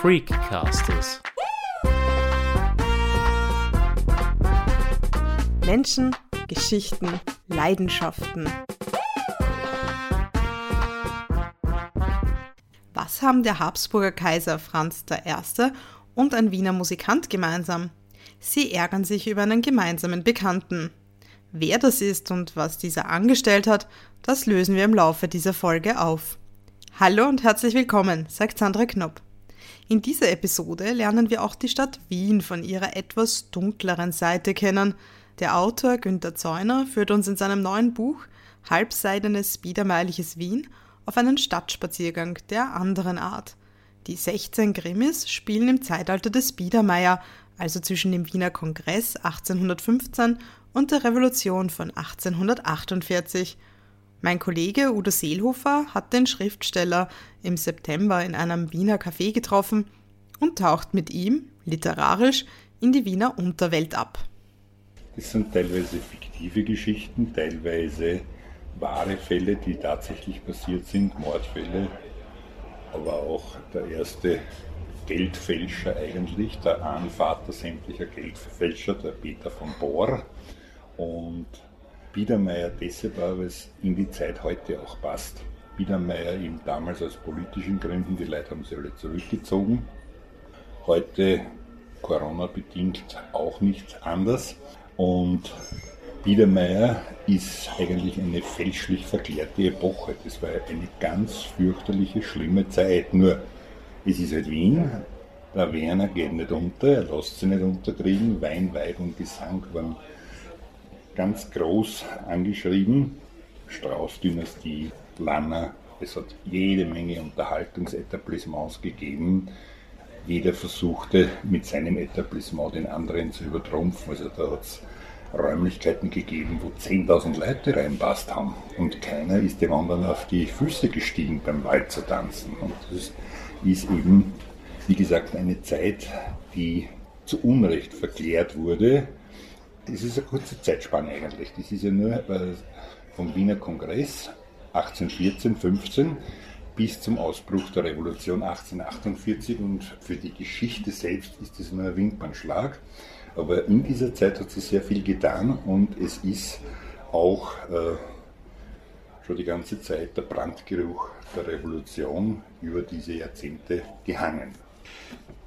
Freakcasters. Menschen, Geschichten, Leidenschaften. Was haben der Habsburger Kaiser Franz I. und ein Wiener Musikant gemeinsam? Sie ärgern sich über einen gemeinsamen Bekannten. Wer das ist und was dieser angestellt hat, das lösen wir im Laufe dieser Folge auf. Hallo und herzlich willkommen, sagt Sandra Knopp. In dieser Episode lernen wir auch die Stadt Wien von ihrer etwas dunkleren Seite kennen. Der Autor Günter Zeuner führt uns in seinem neuen Buch Halbseidenes biedermeierliches Wien auf einen Stadtspaziergang der anderen Art. Die 16 Grimmis spielen im Zeitalter des Biedermeier, also zwischen dem Wiener Kongress 1815 und der Revolution von 1848. Mein Kollege Udo Seelhofer hat den Schriftsteller im September in einem Wiener Café getroffen und taucht mit ihm, literarisch, in die Wiener Unterwelt ab. Das sind teilweise fiktive Geschichten, teilweise wahre Fälle, die tatsächlich passiert sind, Mordfälle, aber auch der erste Geldfälscher eigentlich, der Ahnvater sämtlicher Geldfälscher, der Peter von Bohr. Und Biedermeier deshalb auch, weil es in die Zeit heute auch passt. Biedermeier eben damals aus politischen Gründen, die Leute haben sich alle zurückgezogen. Heute Corona-bedingt auch nicht anders. Und Biedermeier ist eigentlich eine fälschlich verklärte Epoche. Das war eine ganz fürchterliche, schlimme Zeit. Nur, es ist halt Wien. Der Werner geht nicht unter, er lässt sich nicht unterkriegen. Wein, Weib und Gesang waren ganz groß angeschrieben. Strauß-Dynastie, Lanner. Es hat jede Menge Unterhaltungsetablissements gegeben. Jeder versuchte mit seinem Etablissement den anderen zu übertrumpfen. Also da hat es Räumlichkeiten gegeben, wo 10.000 Leute reinpasst haben. Und keiner ist dem anderen auf die Füße gestiegen beim Walzer tanzen. Und das ist eben, wie gesagt, eine Zeit, die zu Unrecht verklärt wurde das ist eine kurze Zeitspanne eigentlich. Das ist ja nur vom Wiener Kongress 1814, 15 bis zum Ausbruch der Revolution 1848 und für die Geschichte selbst ist das nur ein Wimpernschlag. Aber in dieser Zeit hat sich sehr viel getan und es ist auch äh, schon die ganze Zeit der Brandgeruch der Revolution über diese Jahrzehnte gehangen.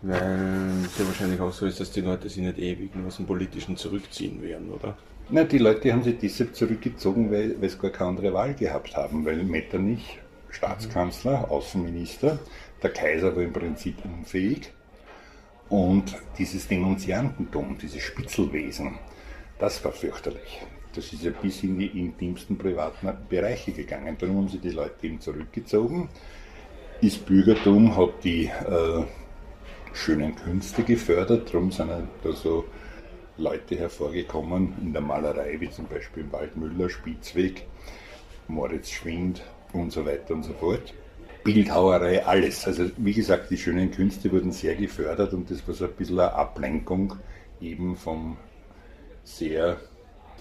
Weil es ja wahrscheinlich auch so ist, dass die Leute sich nicht ewig aus dem Politischen zurückziehen werden, oder? Na, die Leute haben sich deshalb zurückgezogen, weil, weil sie gar keine andere Wahl gehabt haben, weil Metternich, Staatskanzler, mhm. Außenminister, der Kaiser war im Prinzip unfähig und dieses Denunziantentum, dieses Spitzelwesen, das war fürchterlich. Das ist ja bis in die intimsten privaten Bereiche gegangen. Darum haben sich die Leute eben zurückgezogen. Das Bürgertum hat die äh, schönen Künste gefördert. Darum sind da so Leute hervorgekommen in der Malerei, wie zum Beispiel Waldmüller, Spitzweg, Moritz Schwind und so weiter und so fort. Bildhauerei, alles. Also wie gesagt, die schönen Künste wurden sehr gefördert und das war so ein bisschen eine Ablenkung eben vom sehr,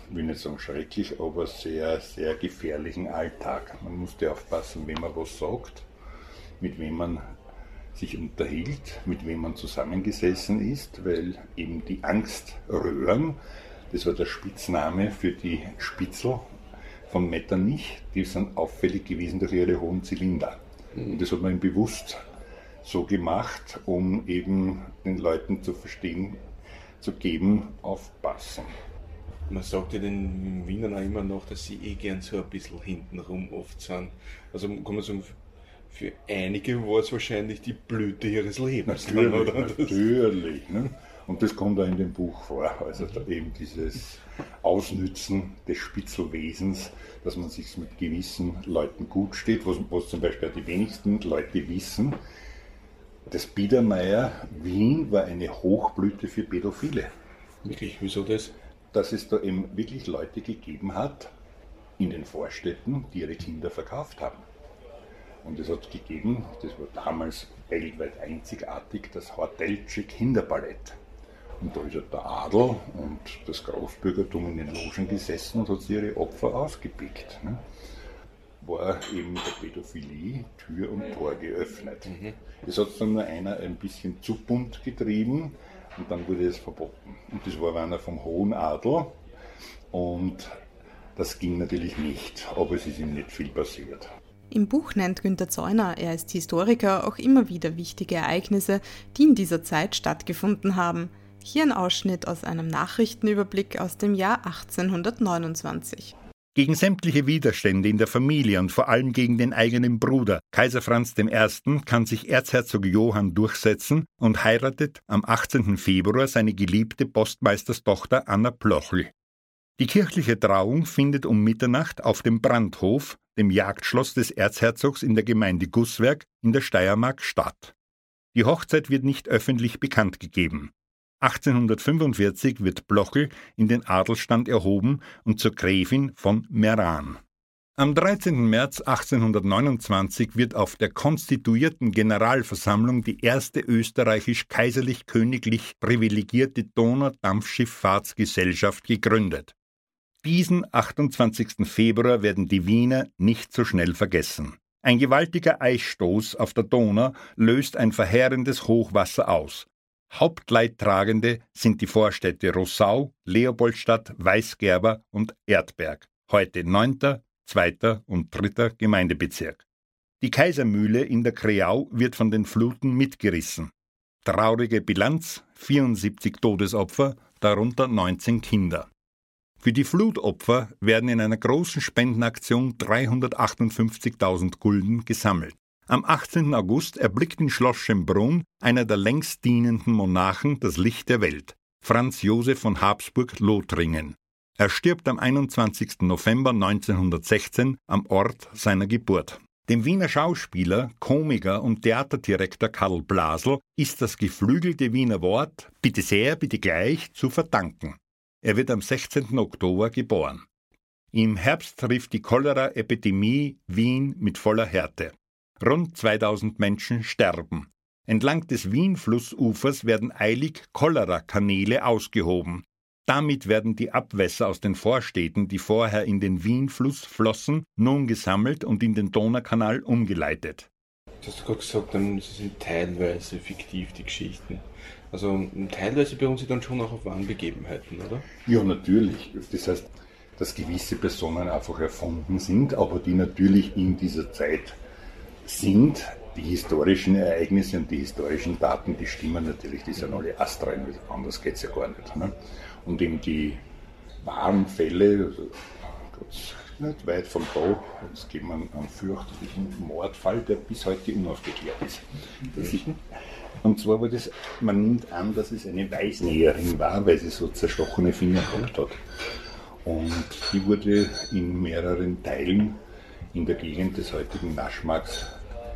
ich will nicht sagen schrecklich, aber sehr, sehr gefährlichen Alltag. Man musste aufpassen, wem man was sagt, mit wem man sich unterhielt, mit wem man zusammengesessen ist, weil eben die Angströhren, das war der Spitzname für die Spitzel von Metternich, die sind auffällig gewesen durch ihre hohen Zylinder. Und das hat man ihm bewusst so gemacht, um eben den Leuten zu verstehen, zu geben, aufpassen. Man sagt ja den Wienern auch immer noch, dass sie eh gern so ein bisschen hintenrum oft sind. Also kann man sagen, für einige war es wahrscheinlich die Blüte ihres Lebens. Natürlich, oder? natürlich. Ne? Und das kommt auch in dem Buch vor. Also eben dieses Ausnützen des Spitzelwesens, dass man sich mit gewissen Leuten gut steht, was, was zum Beispiel auch die wenigsten Leute wissen. Das Biedermeier Wien war eine Hochblüte für Pädophile. Wirklich, wieso das? Dass es da eben wirklich Leute gegeben hat in den Vorstädten, die ihre Kinder verkauft haben. Und es hat gegeben, das war damals weltweit einzigartig, das Hortelsche Kinderballett. Und da ist ja der Adel und das Großbürgertum in den Logen gesessen und hat sich ihre Opfer ausgepickt. Ne? war eben der Pädophilie Tür und Tor geöffnet. Mhm. Es hat dann nur einer ein bisschen zu bunt getrieben und dann wurde es verboten. Und das war einer vom Hohen Adel und das ging natürlich nicht, aber es ist ihm nicht viel passiert. Im Buch nennt Günter Zeuner, er ist Historiker, auch immer wieder wichtige Ereignisse, die in dieser Zeit stattgefunden haben. Hier ein Ausschnitt aus einem Nachrichtenüberblick aus dem Jahr 1829. Gegen sämtliche Widerstände in der Familie und vor allem gegen den eigenen Bruder, Kaiser Franz I., kann sich Erzherzog Johann durchsetzen und heiratet am 18. Februar seine geliebte Postmeisterstochter Anna Plochel. Die kirchliche Trauung findet um Mitternacht auf dem Brandhof, dem Jagdschloss des Erzherzogs in der Gemeinde Gusswerk in der Steiermark statt. Die Hochzeit wird nicht öffentlich bekannt gegeben. 1845 wird Blochel in den Adelstand erhoben und zur Gräfin von Meran. Am 13. März 1829 wird auf der konstituierten Generalversammlung die erste österreichisch-kaiserlich-königlich privilegierte Donaudampfschifffahrtsgesellschaft gegründet. Diesen 28. Februar werden die Wiener nicht so schnell vergessen. Ein gewaltiger Eisstoß auf der Donau löst ein verheerendes Hochwasser aus. Hauptleidtragende sind die Vorstädte Rossau, Leopoldstadt, Weißgerber und Erdberg, heute 9., 2. und 3. Gemeindebezirk. Die Kaisermühle in der Kreau wird von den Fluten mitgerissen. Traurige Bilanz: 74 Todesopfer, darunter 19 Kinder. Für die Flutopfer werden in einer großen Spendenaktion 358.000 Gulden gesammelt. Am 18. August erblickt in Schloss Schönbrunn einer der längst dienenden Monarchen das Licht der Welt, Franz Josef von Habsburg-Lothringen. Er stirbt am 21. November 1916 am Ort seiner Geburt. Dem Wiener Schauspieler, Komiker und Theaterdirektor Karl Blasel ist das geflügelte Wiener Wort Bitte sehr, bitte gleich zu verdanken. Er wird am 16. Oktober geboren. Im Herbst trifft die Cholera-Epidemie Wien mit voller Härte. Rund 2000 Menschen sterben. Entlang des Wien-Flussufers werden eilig Cholera-Kanäle ausgehoben. Damit werden die Abwässer aus den Vorstädten, die vorher in den Wien-Fluss flossen, nun gesammelt und in den Donaukanal umgeleitet. Du hast gerade gesagt, sie sind teilweise fiktiv, die Geschichten. Also teilweise beruhen sie dann schon auch auf wahren Begebenheiten, oder? Ja, natürlich. Das heißt, dass gewisse Personen einfach erfunden sind, aber die natürlich in dieser Zeit sind. Die historischen Ereignisse und die historischen Daten, die stimmen natürlich, die sind alle astrein, anders geht es ja gar nicht. Ne? Und eben die wahren Fälle, also nicht weit von da, es geht man einen fürchterlichen Mordfall, der bis heute unaufgeklärt ist. Das ist und zwar war das, man nimmt an, dass es eine Weißnäherin war, weil sie so zerstochene Finger gehabt hat. Und die wurde in mehreren Teilen in der Gegend des heutigen Naschmarks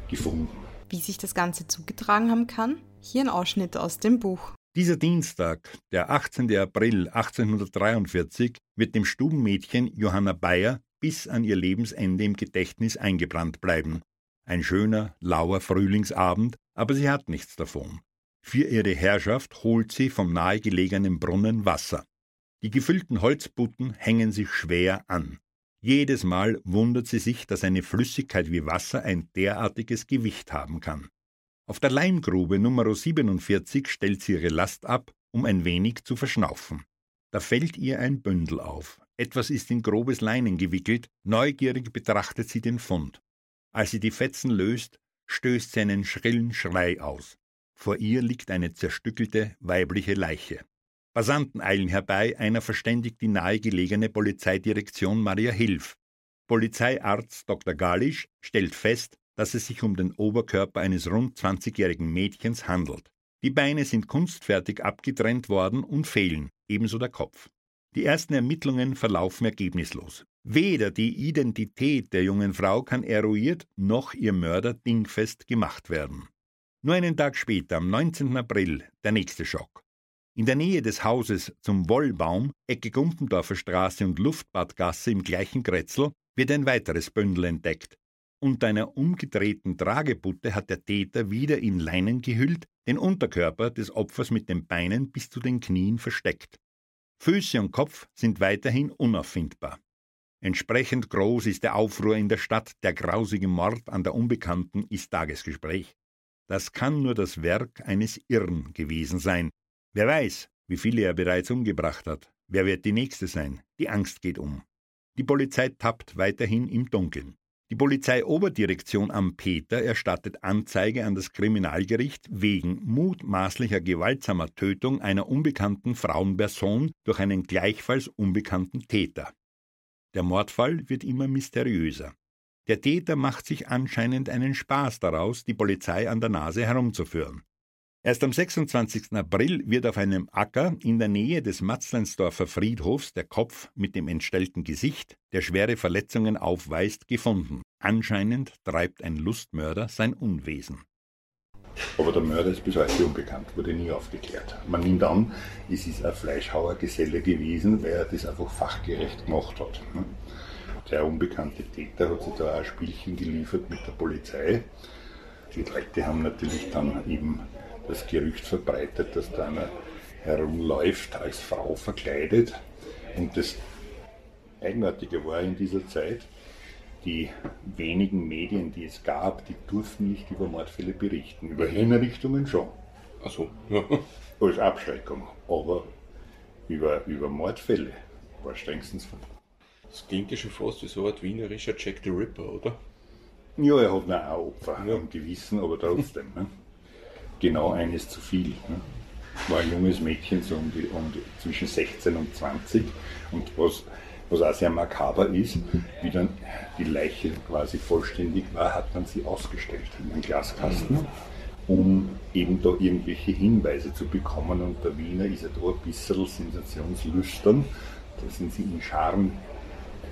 gefunden. Wie sich das Ganze zugetragen haben kann? Hier ein Ausschnitt aus dem Buch. Dieser Dienstag, der 18. April 1843, wird dem Stubenmädchen Johanna Bayer bis an ihr Lebensende im Gedächtnis eingebrannt bleiben. Ein schöner, lauer Frühlingsabend, aber sie hat nichts davon. Für ihre Herrschaft holt sie vom nahegelegenen Brunnen Wasser. Die gefüllten Holzbutten hängen sich schwer an. Jedes Mal wundert sie sich, dass eine Flüssigkeit wie Wasser ein derartiges Gewicht haben kann. Auf der Leimgrube Nummer 47 stellt sie ihre Last ab, um ein wenig zu verschnaufen. Da fällt ihr ein Bündel auf. Etwas ist in grobes Leinen gewickelt, neugierig betrachtet sie den Fund. Als sie die Fetzen löst, stößt sie einen schrillen Schrei aus. Vor ihr liegt eine zerstückelte weibliche Leiche. Passanten eilen herbei, einer verständigt die nahegelegene Polizeidirektion Maria Hilf. Polizeiarzt Dr. Galisch stellt fest, dass es sich um den Oberkörper eines rund 20-jährigen Mädchens handelt. Die Beine sind kunstfertig abgetrennt worden und fehlen, ebenso der Kopf. Die ersten Ermittlungen verlaufen ergebnislos. Weder die Identität der jungen Frau kann eruiert, noch ihr Mörder dingfest gemacht werden. Nur einen Tag später, am 19. April, der nächste Schock. In der Nähe des Hauses zum Wollbaum, Ecke Gumpendorfer Straße und Luftbadgasse im gleichen Kretzel, wird ein weiteres Bündel entdeckt. Unter einer umgedrehten Tragebutte hat der Täter wieder in Leinen gehüllt, den Unterkörper des Opfers mit den Beinen bis zu den Knien versteckt. Füße und Kopf sind weiterhin unauffindbar. Entsprechend groß ist der Aufruhr in der Stadt, der grausige Mord an der Unbekannten ist Tagesgespräch. Das kann nur das Werk eines Irren gewesen sein. Wer weiß, wie viele er bereits umgebracht hat. Wer wird die Nächste sein? Die Angst geht um. Die Polizei tappt weiterhin im Dunkeln. Die Polizeioberdirektion am Peter erstattet Anzeige an das Kriminalgericht wegen mutmaßlicher gewaltsamer Tötung einer unbekannten Frauenperson durch einen gleichfalls unbekannten Täter. Der Mordfall wird immer mysteriöser. Der Täter macht sich anscheinend einen Spaß daraus, die Polizei an der Nase herumzuführen. Erst am 26. April wird auf einem Acker in der Nähe des Matzleinsdorfer Friedhofs der Kopf mit dem entstellten Gesicht, der schwere Verletzungen aufweist, gefunden. Anscheinend treibt ein Lustmörder sein Unwesen. Aber der Mörder ist bis heute unbekannt, wurde nie aufgeklärt. Man nimmt an, es ist ein Fleischhauergeselle gewesen, weil er das einfach fachgerecht gemacht hat. Ne? Der unbekannte Täter hat sich da ein Spielchen geliefert mit der Polizei. Die Leute haben natürlich dann eben das Gerücht verbreitet, dass da einer herumläuft als Frau verkleidet. Und das Eigenartige war in dieser Zeit, die wenigen Medien, die es gab, die durften nicht über Mordfälle berichten. Über Hinrichtungen schon. Achso, ja. Als Abschreckung. Aber über, über Mordfälle war strengstens verboten. Das klingt ja schon fast wie so Art wienerischer Jack the Ripper, oder? Ja, er hat noch auch Opfer ja. im Gewissen, aber trotzdem. ne? Genau eines zu viel. Ne? War ein junges Mädchen, so um, die, um die, zwischen 16 und 20. Und was was auch sehr makaber ist, wie dann die Leiche quasi vollständig war, hat man sie ausgestellt in einen Glaskasten, um eben da irgendwelche Hinweise zu bekommen. Und der Wiener ist ja da ein bisschen sensationslüstern. Da sind sie in Scharen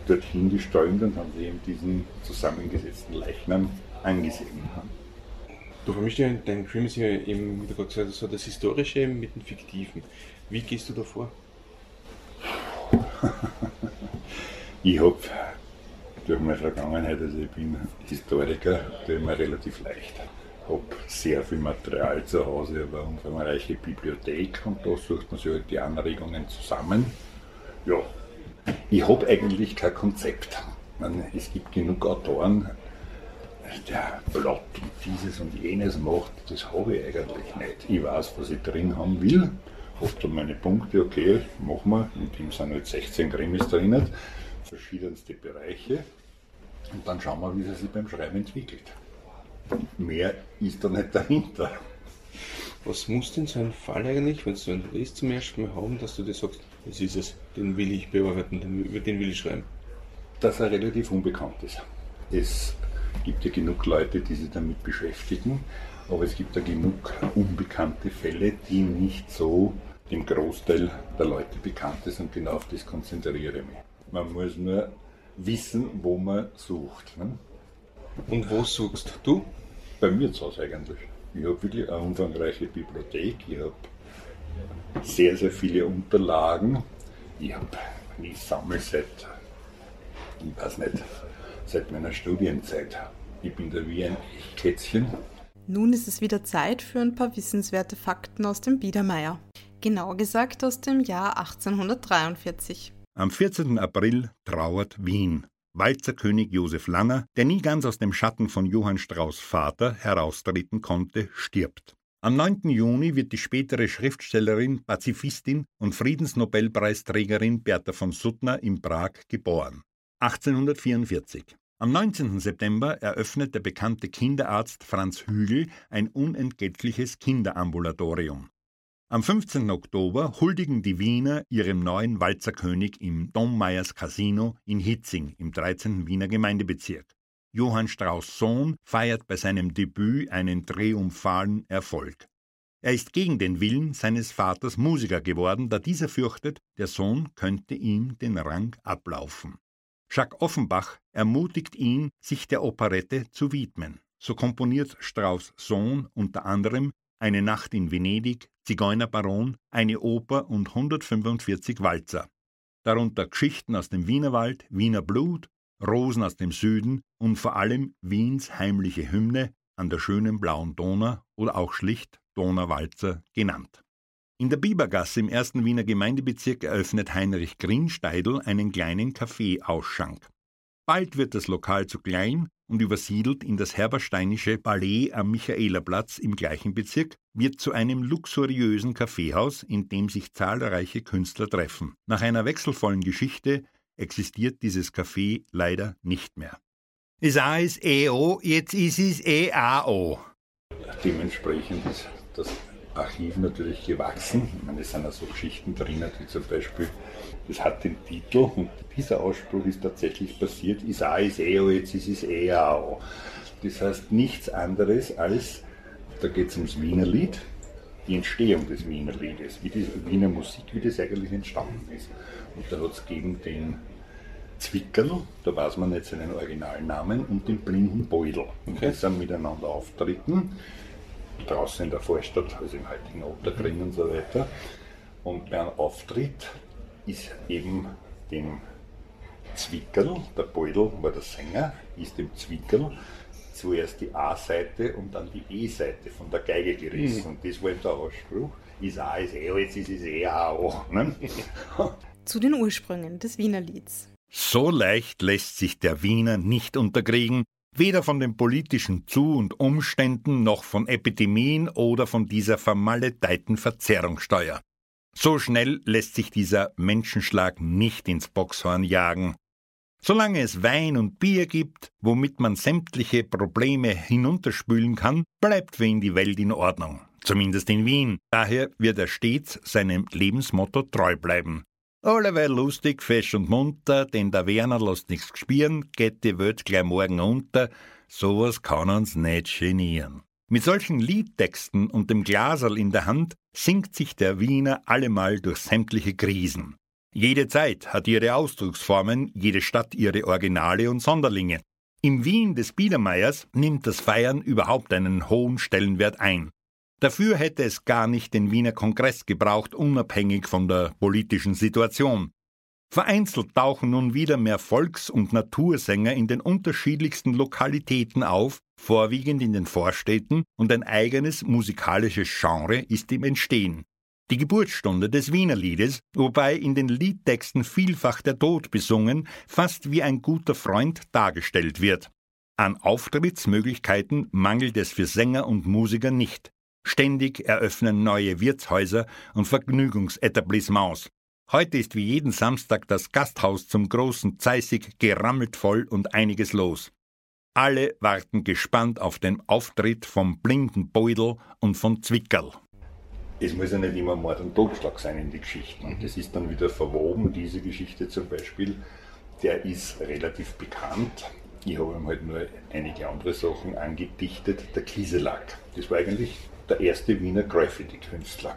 dorthin geströmt und haben sie eben diesen zusammengesetzten Leichnam angesehen. Du vermischst ja dein Film ist ja eben, wie du gerade gesagt hast, so das Historische mit dem Fiktiven. Wie gehst du da vor? Ich habe durch meine Vergangenheit, also ich bin Historiker, tue mir relativ leicht. Ich habe sehr viel Material zu Hause, habe eine umfangreiche Bibliothek und da sucht man sich halt die Anregungen zusammen. Ja, ich habe eigentlich kein Konzept. Meine, es gibt genug Autoren, der Plot und dieses und jenes macht, das habe ich eigentlich nicht. Ich weiß, was ich drin haben will, habe dann meine Punkte, okay, machen wir, in dem sind halt 16 Krimis drinnen verschiedenste Bereiche und dann schauen wir, wie sie sich beim Schreiben entwickelt. Mehr ist da nicht dahinter. Was muss denn so ein Fall eigentlich, wenn du einen Riss zum ersten Mal haben, dass du dir sagst, das ist es, den will ich bearbeiten, den, über den will ich schreiben? Dass er relativ unbekannt ist. Es gibt ja genug Leute, die sich damit beschäftigen, aber es gibt ja genug unbekannte Fälle, die nicht so dem Großteil der Leute bekannt sind und genau auf das konzentriere ich mich. Man muss nur wissen, wo man sucht. Ne? Und wo suchst du? Bei mir zu Hause eigentlich. Ich habe wirklich eine umfangreiche Bibliothek. Ich habe sehr, sehr viele Unterlagen. Ich habe, ich sammle seit, ich weiß nicht, seit meiner Studienzeit. Ich bin da wie ein Kätzchen. Nun ist es wieder Zeit für ein paar wissenswerte Fakten aus dem Biedermeier. Genauer gesagt aus dem Jahr 1843. Am 14. April trauert Wien. Walzerkönig Josef Langer, der nie ganz aus dem Schatten von Johann Strauß Vater heraustreten konnte, stirbt. Am 9. Juni wird die spätere Schriftstellerin, Pazifistin und Friedensnobelpreisträgerin Bertha von Suttner in Prag geboren. 1844. Am 19. September eröffnet der bekannte Kinderarzt Franz Hügel ein unentgeltliches Kinderambulatorium. Am 15. Oktober huldigen die Wiener ihrem neuen Walzerkönig im Dommeyers Casino in Hitzing im 13. Wiener Gemeindebezirk. Johann Strauß Sohn feiert bei seinem Debüt einen triumphalen Erfolg. Er ist gegen den Willen seines Vaters Musiker geworden, da dieser fürchtet, der Sohn könnte ihm den Rang ablaufen. Jacques Offenbach ermutigt ihn, sich der Operette zu widmen. So komponiert Strauß Sohn unter anderem eine Nacht in Venedig, Zigeunerbaron, eine Oper und 145 Walzer. Darunter Geschichten aus dem Wienerwald, Wiener Blut, Rosen aus dem Süden und vor allem Wiens heimliche Hymne an der schönen blauen Donau oder auch schlicht Donauwalzer genannt. In der Bibergasse im ersten Wiener Gemeindebezirk eröffnet Heinrich Grinsteidl einen kleinen Kaffeeausschank. Bald wird das Lokal zu klein und übersiedelt in das Herbersteinische Palais am Michaelerplatz im gleichen Bezirk, wird zu einem luxuriösen Kaffeehaus, in dem sich zahlreiche Künstler treffen. Nach einer wechselvollen Geschichte existiert dieses Café leider nicht mehr. Das A ist EO, jetzt ist es EAO. Dementsprechend ist das Archiv natürlich gewachsen. Ich meine, es sind auch so Geschichten drin, wie zum Beispiel, das hat den Titel und dieser Ausspruch ist tatsächlich passiert, ist A ist EO, jetzt ist es EAO. Das heißt nichts anderes als, da geht es ums Wiener Lied, die Entstehung des Wiener Liedes, wie die Wiener Musik, wie das eigentlich entstanden ist. Und da hat es gegeben den Zwickerl, da weiß man nicht seinen Originalnamen, und den blinden Beudel. Und die sind miteinander auftreten, draußen in der Vorstadt, also im heutigen Otterkring und so weiter. Und einem Auftritt ist eben dem Zwickerl, der Beudel war der Sänger, ist dem Zwickerl zuerst die A-Seite und dann die E-Seite von der Geige gerissen. Mhm. Und das war eben der Ausspruch. Ist A ist E, jetzt ist es E A O. Ne? Zu den Ursprüngen des Wiener Lieds. So leicht lässt sich der Wiener nicht unterkriegen, weder von den politischen Zu- und Umständen noch von Epidemien oder von dieser vermaledeiten Verzerrungssteuer. So schnell lässt sich dieser Menschenschlag nicht ins Boxhorn jagen. Solange es Wein und Bier gibt, womit man sämtliche Probleme hinunterspülen kann, bleibt für ihn die Welt in Ordnung. Zumindest in Wien. Daher wird er stets seinem Lebensmotto treu bleiben. Alleweil lustig, fesch und munter, denn der Werner lässt nichts gspieren, geht die Welt gleich morgen unter, sowas kann uns nicht genieren. Mit solchen Liedtexten und dem Glaserl in der Hand singt sich der Wiener allemal durch sämtliche Krisen. Jede Zeit hat ihre Ausdrucksformen, jede Stadt ihre Originale und Sonderlinge. Im Wien des Biedermeiers nimmt das Feiern überhaupt einen hohen Stellenwert ein. Dafür hätte es gar nicht den Wiener Kongress gebraucht, unabhängig von der politischen Situation. Vereinzelt tauchen nun wieder mehr Volks- und Natursänger in den unterschiedlichsten Lokalitäten auf, vorwiegend in den Vorstädten, und ein eigenes musikalisches Genre ist im Entstehen. Die Geburtsstunde des Wiener Liedes, wobei in den Liedtexten vielfach der Tod besungen, fast wie ein guter Freund dargestellt wird. An Auftrittsmöglichkeiten mangelt es für Sänger und Musiker nicht. Ständig eröffnen neue Wirtshäuser und Vergnügungsetablissements. Heute ist wie jeden Samstag das Gasthaus zum großen Zeissig gerammelt voll und einiges los. Alle warten gespannt auf den Auftritt vom blinden Beudel und von Zwickerl. Es muss ja nicht immer Mord und Totschlag sein in die Geschichten. Und das ist dann wieder verwoben, diese Geschichte zum Beispiel, der ist relativ bekannt. Ich habe ihm halt nur einige andere Sachen angedichtet. Der Kieselack. Das war eigentlich der erste Wiener Graffiti-Künstler.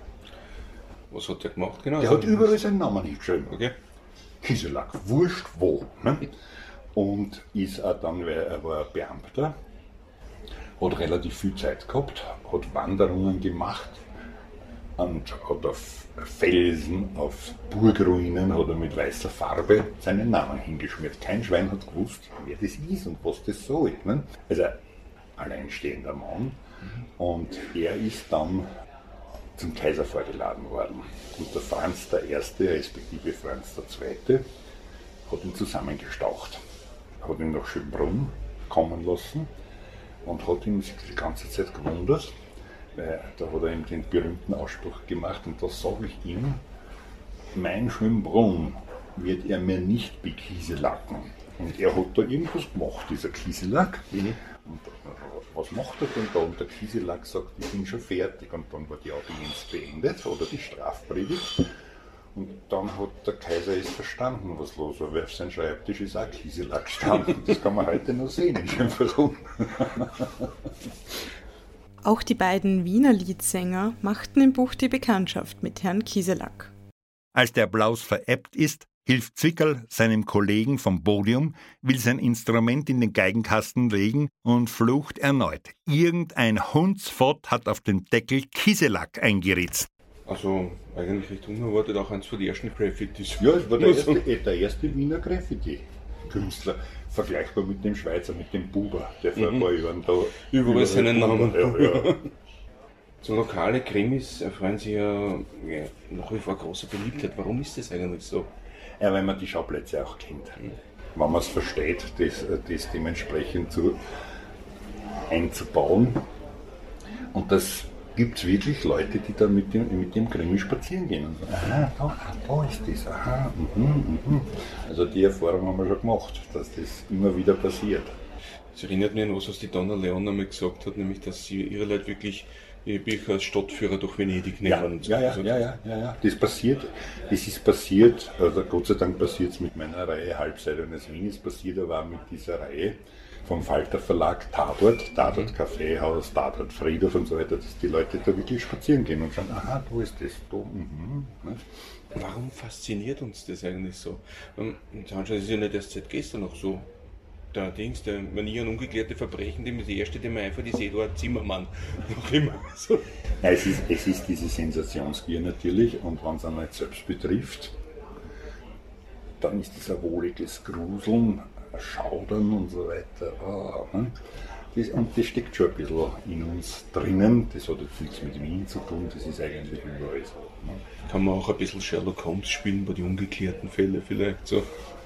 Was hat der gemacht genau? Der hat überall seinen Namen hingeschrieben. Okay. Kieselack, wurscht wo. Ne? Und ist auch dann, weil er war Beamter, hat relativ viel Zeit gehabt, hat Wanderungen gemacht und hat auf Felsen, auf Burgruinen hat er mit weißer Farbe seinen Namen hingeschmiert. Kein Schwein hat gewusst, wer das ist und was das soll. Ne? Also alleinstehender Mann. Und er ist dann zum Kaiser vorgeladen worden. Und der Franz I., respektive Franz II., hat ihn zusammengestaucht. Hat ihn nach Schönbrunn kommen lassen und hat ihn die ganze Zeit gewundert, weil da hat er ihm den berühmten Ausspruch gemacht und das sage ich ihm, mein Schönbrunn wird er mir nicht bekieselacken. Und er hat da irgendwas gemacht, dieser Kieselack. Mhm. Und was macht er denn da? Und der Kieselack sagt, ich bin schon fertig. Und dann war die Audienz beendet oder die Strafpredigt. Und dann hat der Kaiser es verstanden, was los war, weil auf seinem Schreibtisch ist auch Kieselack gestanden. Das kann man heute noch sehen in Schönbrunn. Auch die beiden Wiener Liedsänger machten im Buch die Bekanntschaft mit Herrn Kieselack. Als der Applaus verebbt ist, hilft Zwickerl seinem Kollegen vom Podium, will sein Instrument in den Geigenkasten legen und flucht erneut. Irgendein Hundsfott hat auf dem Deckel Kieselack eingeritzt. Also eigentlich recht unerwartet auch eins von den ersten Graffitis. Ja, es war der erste, eh, der erste Wiener Graffiti-Künstler. Vergleichbar mit dem Schweizer, mit dem Buber, der vor mhm. ein paar Jahren da überall seinen Namen. Ja, ja. So lokale Krimis erfreuen sich ja, ja nach wie vor großer Beliebtheit. Warum ist das eigentlich so? Ja, weil man die Schauplätze auch kennt. Wenn man es versteht, das, das dementsprechend zu, einzubauen. Und das gibt es wirklich Leute, die dann mit dem, mit dem Krimi spazieren gehen und sagen, aha, da, da ist das, aha, mhm, mhm. Also die Erfahrung haben wir schon gemacht, dass das immer wieder passiert. Das erinnert mich an was, was die Donna Leon einmal gesagt hat, nämlich, dass sie ihre Leute wirklich ihre Bücher als Stadtführer durch Venedig nehmen. Ja, ja, ja, ja, ja, ja, Das passiert, das ist passiert, also Gott sei Dank passiert es mit meiner Reihe Halbseite eines Wien, es passiert aber mit dieser Reihe vom Falter Verlag Tatort, Tatort mhm. Kaffeehaus, Tatort Friedhof und so weiter, dass die Leute da wirklich spazieren gehen und schauen, aha, wo ist das, da, mhm. Ne? Warum fasziniert uns das eigentlich so? Ähm, das ist ja nicht erst seit gestern noch so. Der Dings, der Manier und ungeklärte Verbrechen, dem erste, mir einfach ist, Eduard Zimmermann. Noch immer so. Ja, es, ist, es ist diese Sensationsgier natürlich und wenn es einmal selbst betrifft, dann ist das ein wohliges Gruseln, Schaudern und so weiter. Oh, ne? das, und das steckt schon ein bisschen in uns drinnen. Das hat jetzt nichts mit Wien zu tun, das ist eigentlich überall so. Ne? Kann man auch ein bisschen Sherlock Holmes spielen bei den ungeklärten Fällen vielleicht so?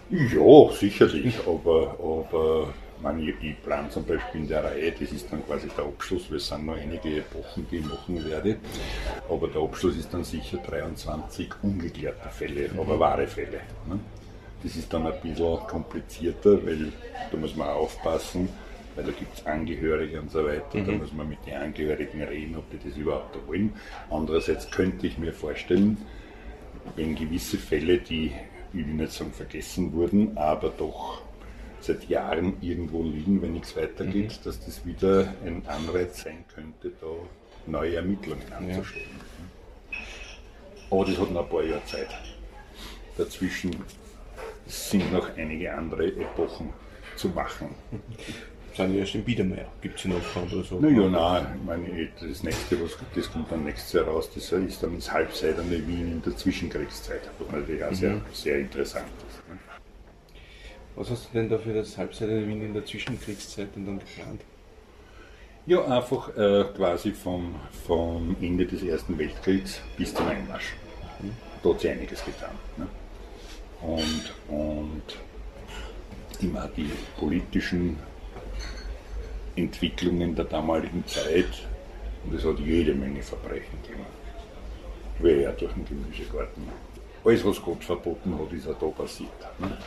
Ja, sicherlich, aber, aber man, ich, ich plane zum Beispiel in der Reihe, das ist dann quasi der Abschluss, weil es sind noch einige Epochen, die ich machen werde, aber der Abschluss ist dann sicher 23 ungeklärte Fälle, aber wahre Fälle. Ne? Das ist dann ein bisschen komplizierter, weil da muss man aufpassen, weil da gibt es Angehörige und so weiter. Mhm. Da muss man mit den Angehörigen reden, ob die das überhaupt wollen. Andererseits könnte ich mir vorstellen, wenn gewisse Fälle, die, ich will nicht sagen vergessen wurden, aber doch seit Jahren irgendwo liegen, wenn nichts weitergeht, mhm. dass das wieder ein Anreiz sein könnte, da neue Ermittlungen anzustellen. Ja. Aber das hat noch ein paar Jahre Zeit. Dazwischen sind noch einige andere Epochen zu machen. Sind wir erst im Biedermeier? Gibt es noch oder so? Naja, nein, ich meine, das nächste, was das kommt dann nächstes Jahr raus, das ist dann das Halbseidene Wien in der Zwischenkriegszeit, was natürlich auch sehr, mhm. sehr interessant ist. Ne? Was hast du denn da für das Halbseidene Wien in der Zwischenkriegszeit denn dann geplant? Ja, einfach äh, quasi vom, vom Ende des Ersten Weltkriegs bis zum Einmarsch. Mhm. Da hat sich einiges getan. Ne? und, und immer die politischen Entwicklungen der damaligen Zeit. Und es hat jede Menge Verbrechen gegeben. Quer durch den Gemüsegarten. Alles, was Gott verboten hat, ist auch da passiert. Ne?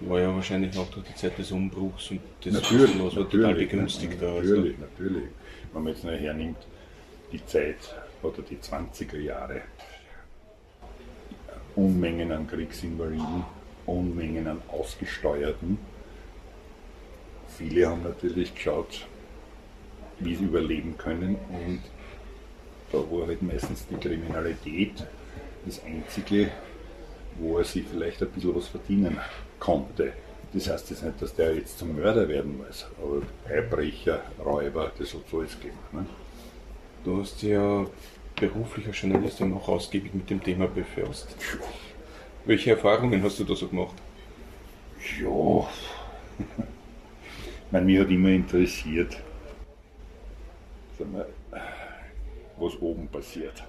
War ja wahrscheinlich auch durch die Zeit des Umbruchs und des natürlich, was war total begünstigt. Natürlich, also. natürlich. Wenn man jetzt noch hernimmt, die Zeit oder die 20er Jahre, Unmengen an Kriegsinvaliden, Unmengen an Ausgesteuerten. Viele haben natürlich geschaut, wie sie überleben können und da war halt meistens die Kriminalität das Einzige, wo er sich vielleicht ein bisschen was verdienen konnte. Das heißt jetzt nicht, dass der jetzt zum Mörder werden muss, aber Eibrecher, Räuber, das hat so alles gegeben. Ne? Du hast ja beruflicher Journalist und auch ausgiebig mit dem Thema befasst. Welche Erfahrungen hast du da so gemacht? Ja, meine, mich hat immer interessiert, wir, was oben passiert.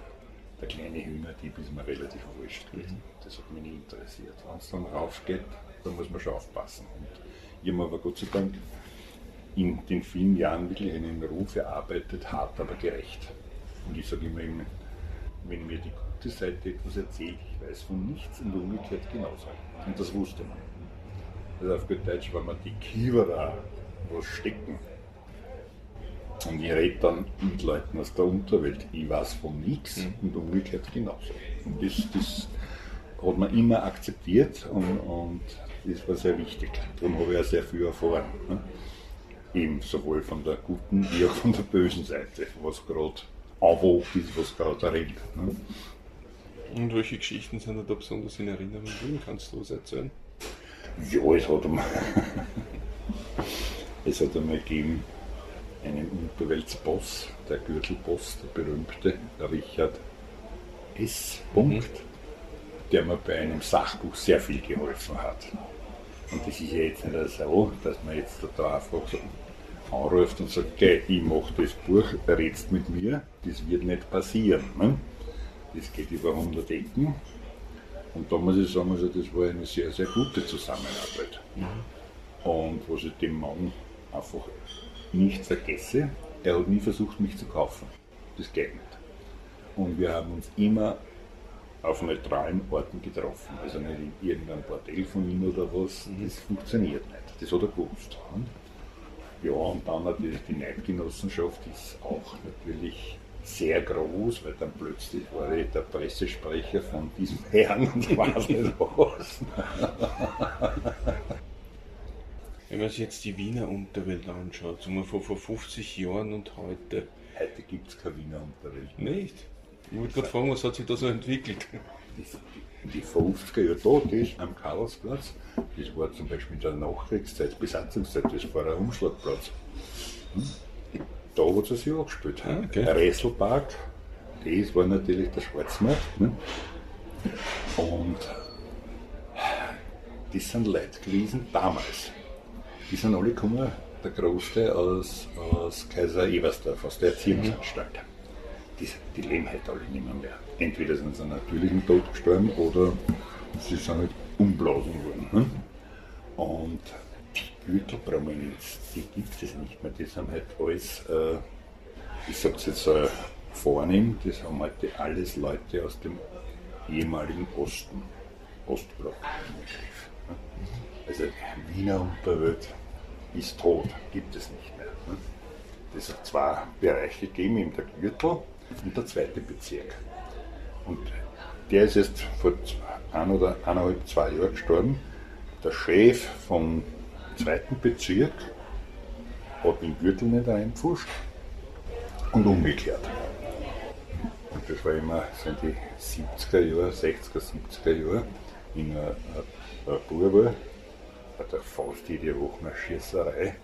Der kleine Hühnerdieb ist mir relativ wurscht gewesen. Das hat mich nie interessiert. Wenn es dann raufgeht, dann muss man schon aufpassen. Und ich habe aber Gott sei Dank in den vielen Jahren wirklich einen Ruf erarbeitet, hart, aber gerecht. Und ich sage immer, wenn mir die gute Seite etwas erzählt, ich weiß von nichts und umgekehrt genauso. Und das wusste man. Also auf gut Deutsch, wenn man die Kiewerer was stecken, und ich rede dann mit Leuten aus der Unterwelt, ich weiß von nichts mhm. und umgekehrt genauso. Und das, das hat man immer akzeptiert und, und das war sehr wichtig. Darum habe ich auch sehr viel erfahren. Ne? Eben sowohl von der guten wie auch von der bösen Seite, was gerade anwogt ist, was gerade redet. Ne? Und welche Geschichten sind da besonders in Erinnerung? Kannst du was erzählen? Ja, es hat einmal, es hat einmal gegeben einen Unterweltsboss, der Gürtelboss, der berühmte, der Richard S. Mhm. der mir bei einem Sachbuch sehr viel geholfen hat. Und das ist ja jetzt nicht so, dass man jetzt da einfach so anruft und sagt, okay, ich mache das Buch, redst mit mir, das wird nicht passieren. Ne? Das geht über 100 Ecken. Und da muss ich sagen, also das war eine sehr, sehr gute Zusammenarbeit. Mhm. Und was ich dem Mann einfach nicht vergesse, er hat nie versucht, mich zu kaufen. Das geht nicht. Und wir haben uns immer auf neutralen Orten getroffen. Also nicht in irgendeinem Bordell von ihm oder was. Mhm. Das funktioniert nicht. Das hat er gewusst. Ja, und dann natürlich die Neidgenossenschaft ist auch natürlich sehr groß, weil dann plötzlich war ich der Pressesprecher von diesem Herrn und weiß nicht was. Wenn man sich jetzt die Wiener Unterwelt anschaut, so mal vor, vor 50 Jahren und heute. Heute gibt es keine Wiener Unterwelt. Nicht? Ich wollte gerade fragen, was hat sich da so entwickelt? Die, die 50er Jahre da, das am Karlsplatz, das war zum Beispiel in der Nachkriegszeit, Besatzungszeit, das war ein Umschlagplatz. Hm? Da hat es sich angespielt. Ah, okay. Der Resselpark, das war natürlich der Schwarzmarkt. Ne? Und das sind Leute gewesen damals. Die sind alle gekommen, der Großteil aus, aus Kaiser Ebersdorf, aus der Erziehungsanstalt. Die, die leben halt alle nicht mehr, mehr. Entweder sind sie natürlichen Tod gestorben oder sie sind halt umblasen worden. Hm? Und die Gürtelprominenz, die gibt es nicht mehr. Die sind halt alles, äh, ich sag's jetzt äh, vornehm, das haben heute alles Leute aus dem ehemaligen Osten, Ostblock. Hm? Also Wiener Unterwelt ist tot, gibt es nicht mehr. Hm? Das hat zwei Bereiche gegeben, in der Gürtel und der zweite Bezirk. Und der ist jetzt vor ein oder eineinhalb, zwei Jahren gestorben. Der Chef vom zweiten Bezirk hat den Gürtel nicht reingepfuscht und umgekehrt. Und das war immer so in die 70er Jahre, 60er, 70er Jahre in einer, einer Er fast jede Woche eine Schießerei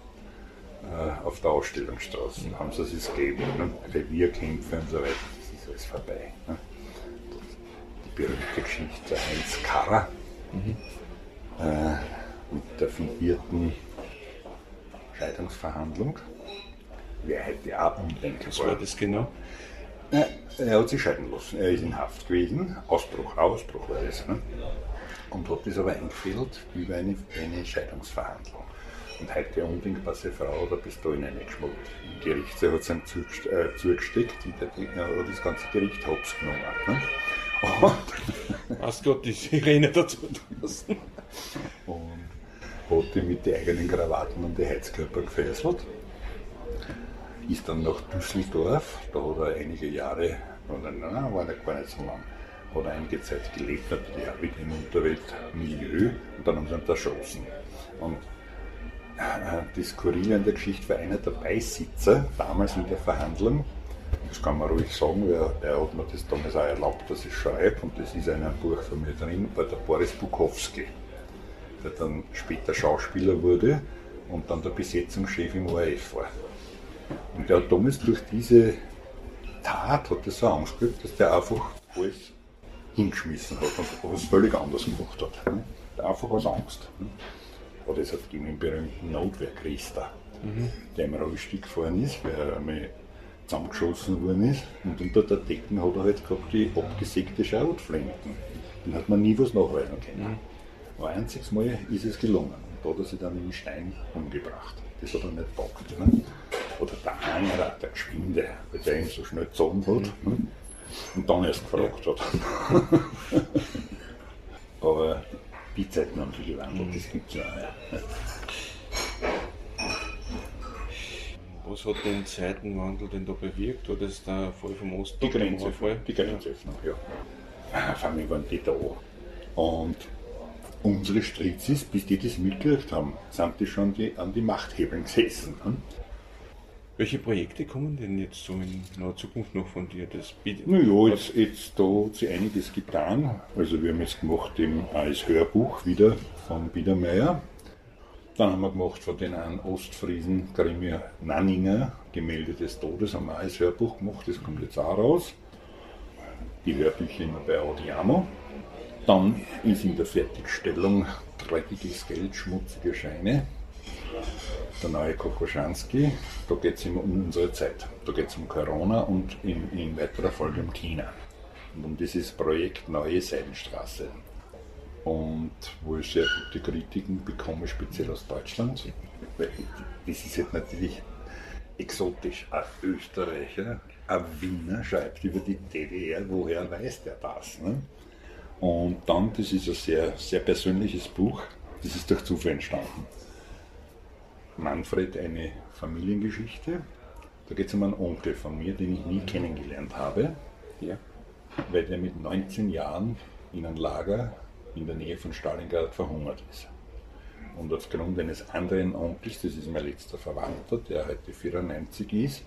äh, auf der Ausstellungsstraße. Mhm. Haben sie es gegeben, ne? Revierkämpfe und so weiter. Das ist alles vorbei. Ne? Die berühmte Geschichte der Heinz Karrer mhm. äh, mit der fingierten Scheidungsverhandlung. Heute auch undenkbar. Was war das genau? Äh, er hat sich scheiden lassen. Er ist in Haft gewesen. Ausbruch, Ausbruch war das. Ne? Und hat das aber eingefädelt über eine, eine Scheidungsverhandlung. Und heute eine undenkbare Frau oder Pistole reingeschmuggelt. Im Gerichtssaal hat es ihm äh, zugesteckt und der hat das ganze Gericht hops genommen. Ne? Und Hast Gott die Sirene dazu lassen. Und hat die mit den eigenen Krawatten und die Heizkörper gefesselt. Ist dann nach Düsseldorf, da hat er einige Jahre, oder nein, war er gar nicht so lang, hat einige Zeit gelebt, natürlich auch wieder im Unterweltmilieu und dann haben sie ihn erschossen. Und das Skurrile an der Geschichte war einer der Beisitzer damals in der Verhandlung. Das kann man ruhig sagen, weil er hat mir das damals auch erlaubt, dass ich schreibe. Und das ist in einem Buch von mir drin, bei der Boris Bukowski, der dann später Schauspieler wurde und dann der Besetzungschef im ORF war. Und der hat damals durch diese Tat hat er so Angst gehabt, dass der einfach alles hingeschmissen hat und was völlig anders gemacht hat. Der einfach aus Angst. Oder es hat gegeben den berühmten Notwehrkriester, mhm. der im Rollstuhl gefahren ist, weil er einmal zusammengeschossen worden ist. Und unter der Decken hat er halt gehabt die abgesägte Scharotflinten. Den hat man nie was nachweisen können. Mhm. Ein einziges Mal ist es gelungen. Und da hat er sich dann im Stein umgebracht. Das hat er nicht gepackt. Ne? Oder der Angerer, der Geschwinde, weil der ihn so schnell gezogen hat. Mhm. Und dann erst gefragt hat. Aber die Zeiten haben sich gewandelt, das gibt es ja. Was hat den Zeitenwandel denn da bewirkt? Oder ist der Fall vom Osten? Die Grenzöffnung, die Grenzöffnung, ja. ja. Vor allem waren die da. Und unsere Strizis, bis die das mitgekriegt haben, sind die schon die, an die Machthebeln gesessen. Welche Projekte kommen denn jetzt so in naher Zukunft noch von dir? Das naja, jetzt, jetzt da hat sich einiges getan. Also wir haben jetzt gemacht eben als Hörbuch wieder von Biedermeier. Dann haben wir gemacht von den einen Ostfriesen Grimir Nanninger, Gemälde des Todes, haben wir als Hörbuch gemacht, das kommt jetzt auch raus. Die Hörbücher immer bei Audiamo. Dann ist in der Fertigstellung dreckiges Geld, schmutzige Scheine. Der neue Kokoschanski, da geht es immer um unsere Zeit. Da geht es um Corona und in, in weiterer Folge um China. Und um dieses Projekt Neue Seidenstraße. Und wo ich sehr gute Kritiken bekomme, speziell aus Deutschland. Das ist jetzt natürlich exotisch. Ein Österreicher, ein Wiener schreibt über die DDR, woher weiß der das? Ne? Und dann, das ist ein sehr, sehr persönliches Buch, das ist durch Zufall entstanden. Manfred, eine Familiengeschichte. Da geht es um einen Onkel von mir, den ich nie kennengelernt habe, ja. weil der mit 19 Jahren in einem Lager in der Nähe von Stalingrad verhungert ist. Und aufgrund eines anderen Onkels, das ist mein letzter Verwandter, der heute 94 ist,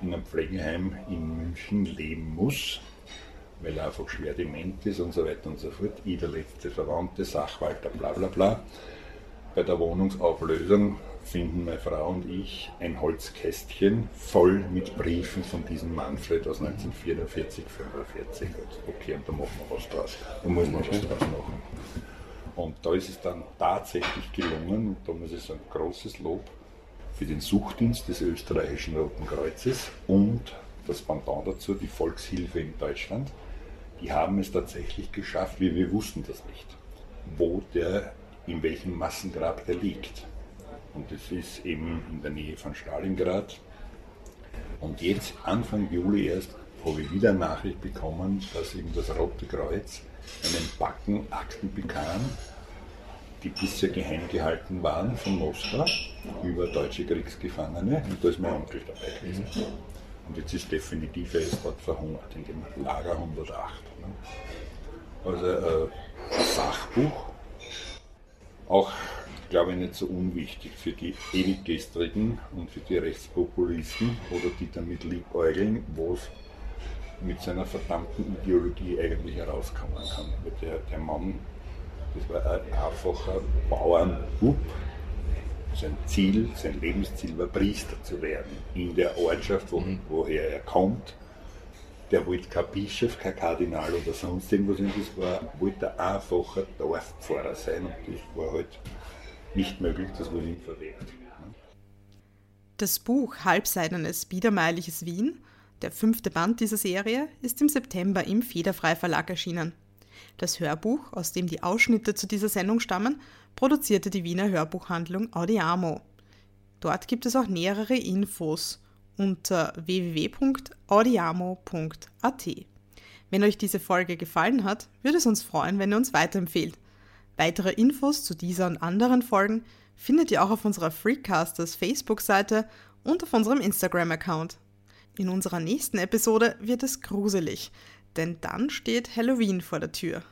in einem Pflegeheim in München leben muss, weil er einfach schwer dement ist und so weiter und so fort. Ich, der letzte Verwandte, Sachwalter, bla bla bla. Bei der Wohnungsauflösung finden meine Frau und ich ein Holzkästchen voll mit Briefen von diesem Manfred aus 1944, 45. Okay, und da machen wir was draus. Da muss man was draus machen. Und da ist es dann tatsächlich gelungen, und da muss ich sagen, großes Lob für den Suchdienst des österreichischen Roten Kreuzes und das Pendant dazu, die Volkshilfe in Deutschland. Die haben es tatsächlich geschafft, wir, wir wussten das nicht, wo der, in welchem Massengrab der liegt. Und das ist eben in der Nähe von Stalingrad. Und jetzt, Anfang Juli erst, habe ich wieder Nachricht bekommen, dass eben das Rote Kreuz einen Backen Akten bekam, die bisher geheim gehalten waren von Moskau über deutsche Kriegsgefangene. Und da ist mein Onkel dabei gewesen. Und jetzt ist definitiv, er ist dort verhungert, in dem Lager 108. Ne? Also äh, Sachbuch, auch glaube ich nicht so unwichtig für die Ewiggestrigen und für die Rechtspopulisten oder die damit liebäugeln, wo es mit seiner verdammten Ideologie eigentlich herauskommen kann. Weil der, der Mann, das war ein einfacher Bauernbub. Sein Ziel, sein Lebensziel war Priester zu werden in der Ortschaft, wo, mhm. woher er kommt. Der wollte kein Bischof, kein Kardinal oder sonst irgendwas, das war, wollte ein einfacher Dorfpfarrer sein und das war halt nicht möglich, das wurde ihm verwehrt. Das Buch Halbseidenes, biedermeierliches Wien der fünfte Band dieser Serie ist im September im Federfrei Verlag erschienen. Das Hörbuch, aus dem die Ausschnitte zu dieser Sendung stammen, produzierte die Wiener Hörbuchhandlung Audiamo. Dort gibt es auch nähere Infos unter www.audiamo.at. Wenn euch diese Folge gefallen hat, würde es uns freuen, wenn ihr uns weiterempfehlt. Weitere Infos zu dieser und anderen Folgen findet ihr auch auf unserer Freecasters Facebook-Seite und auf unserem Instagram-Account. In unserer nächsten Episode wird es gruselig, denn dann steht Halloween vor der Tür.